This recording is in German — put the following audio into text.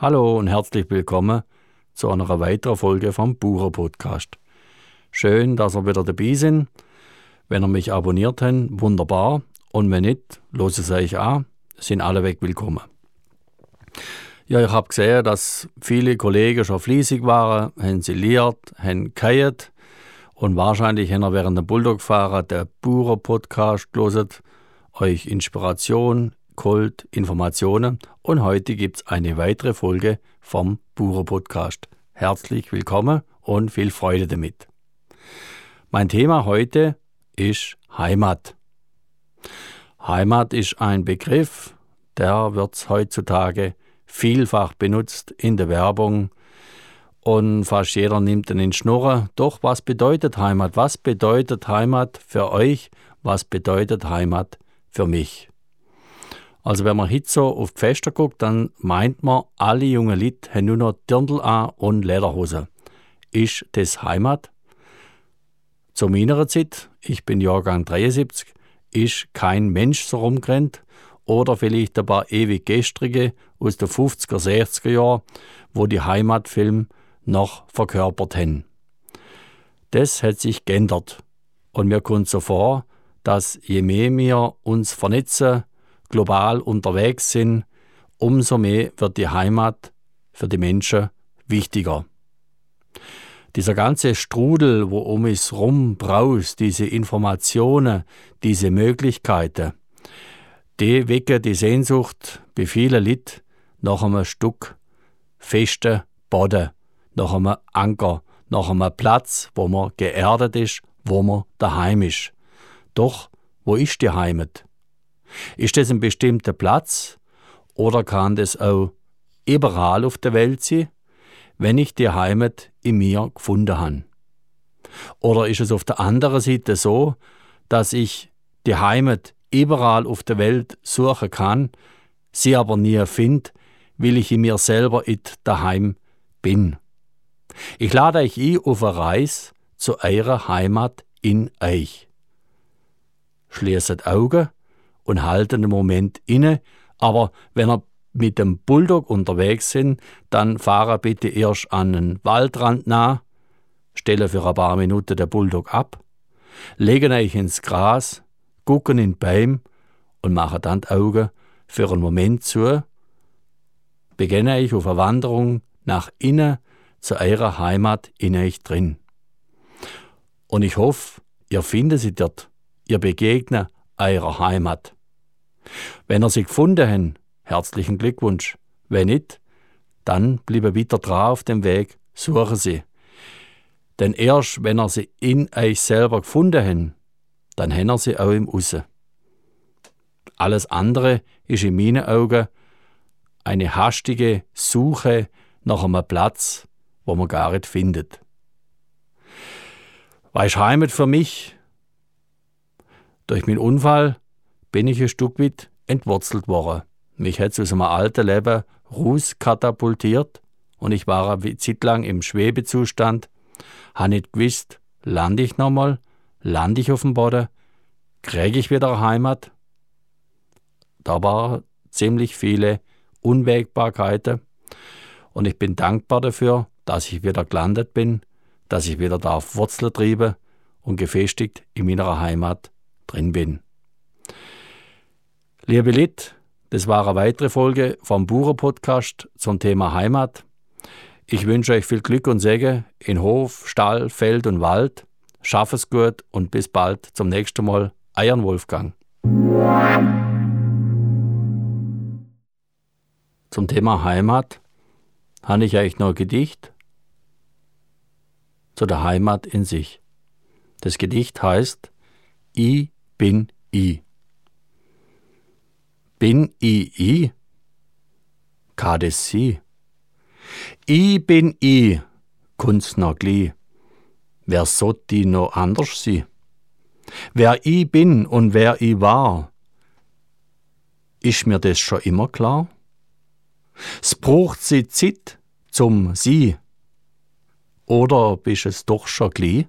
Hallo und herzlich willkommen zu einer weiteren Folge vom Bucher Podcast. Schön, dass ihr wieder dabei sind. Wenn ihr mich abonniert habt, wunderbar. Und wenn nicht, los es euch an, sind alle weg willkommen. Ja, ich habe gesehen, dass viele Kollegen schon fließig waren, haben sie liert, haben geheiert und wahrscheinlich haben wir während dem Bulldog-Fahren der Bucher-Podcast gelesen, euch Inspiration, Kult, Informationen und heute gibt es eine weitere Folge vom Bucher-Podcast. Herzlich willkommen und viel Freude damit. Mein Thema heute ist Heimat. Heimat ist ein Begriff, der wird heutzutage vielfach benutzt in der Werbung, und fast jeder nimmt ihn in Schnurren. Doch, was bedeutet Heimat? Was bedeutet Heimat für euch? Was bedeutet Heimat für mich? Also wenn man heute so auf die Feste guckt, dann meint man, alle jungen Leute haben nur noch Dirndl an und Lederhose. Ist das Heimat? Zu meiner Zeit, ich bin Jahrgang 73, ist kein Mensch so rumgerannt oder vielleicht ein paar ewig gestrige aus den 50er, 60er Jahren, wo die Heimatfilme noch verkörpert haben. Das hat sich geändert. Und mir kommt so vor, dass je mehr wir uns vernetzen, global unterwegs sind, umso mehr wird die Heimat für die Menschen wichtiger. Dieser ganze Strudel, wo um es rum braust, diese Informationen, diese Möglichkeiten, die wecken die Sehnsucht bei vielen Leuten nach einem Stück festen Boden, nach einem Anker, nach einem Platz, wo man geerdet ist, wo man daheim ist. Doch, wo ist die Heimat? Ist das ein bestimmter Platz oder kann das auch überall auf der Welt sein, wenn ich die Heimat in mir gefunden habe? Oder ist es auf der anderen Seite so, dass ich die Heimat überall auf der Welt suchen kann, sie aber nie finde, weil ich in mir selber it daheim bin? Ich lade euch ein auf eine Reise zu eurer Heimat in euch. Schließt Augen und haltet einen Moment inne, aber wenn ihr mit dem Bulldog unterwegs sind, dann fahre bitte erst an den Waldrand nah, stelle für ein paar Minuten den Bulldog ab, legen euch ins Gras, gucken in Baum und machen dann die Augen für einen Moment zu, beginne ich auf eine Wanderung nach innen zu eurer Heimat in euch drin. Und ich hoffe, ihr findet sie dort, ihr begegnet eurer Heimat. Wenn ihr sie gefunden habt, herzlichen Glückwunsch. Wenn nicht, dann bleibe wieder dran auf dem Weg, suche sie. Denn erst wenn ihr sie in euch selber gefunden habt, dann habt ihr sie auch im Aussen. Alles andere ist in meinen Augen eine hastige Suche nach einem Platz, wo man gar nicht findet. Was Heimat für mich? Durch meinen Unfall bin ich ein Stück weit entwurzelt worden. Mich hat aus einem alten Leben rauskatapultiert und ich war eine Zeit lang im Schwebezustand, habe nicht gewusst, lande ich nochmal, lande ich auf dem Boden, kriege ich wieder Heimat. Da waren ziemlich viele Unwägbarkeiten und ich bin dankbar dafür, dass ich wieder gelandet bin, dass ich wieder da auf Wurzeln triebe und gefestigt in meiner Heimat drin bin. Liebe Lit, das war eine weitere Folge vom Bucher Podcast zum Thema Heimat. Ich wünsche euch viel Glück und Segen in Hof, Stall, Feld und Wald. Schaff es gut und bis bald zum nächsten Mal. Eiern Wolfgang. Zum Thema Heimat habe ich euch noch ein Gedicht zu der Heimat in sich. Das Gedicht heißt I bin I. Bin I I? Sie. I bin I, kunst noch gli. Wer sollt die no anders sie? Wer I bin und wer I war, ist mir das schon immer klar? Es braucht sie Zit zum Sie oder bist es doch schon gli?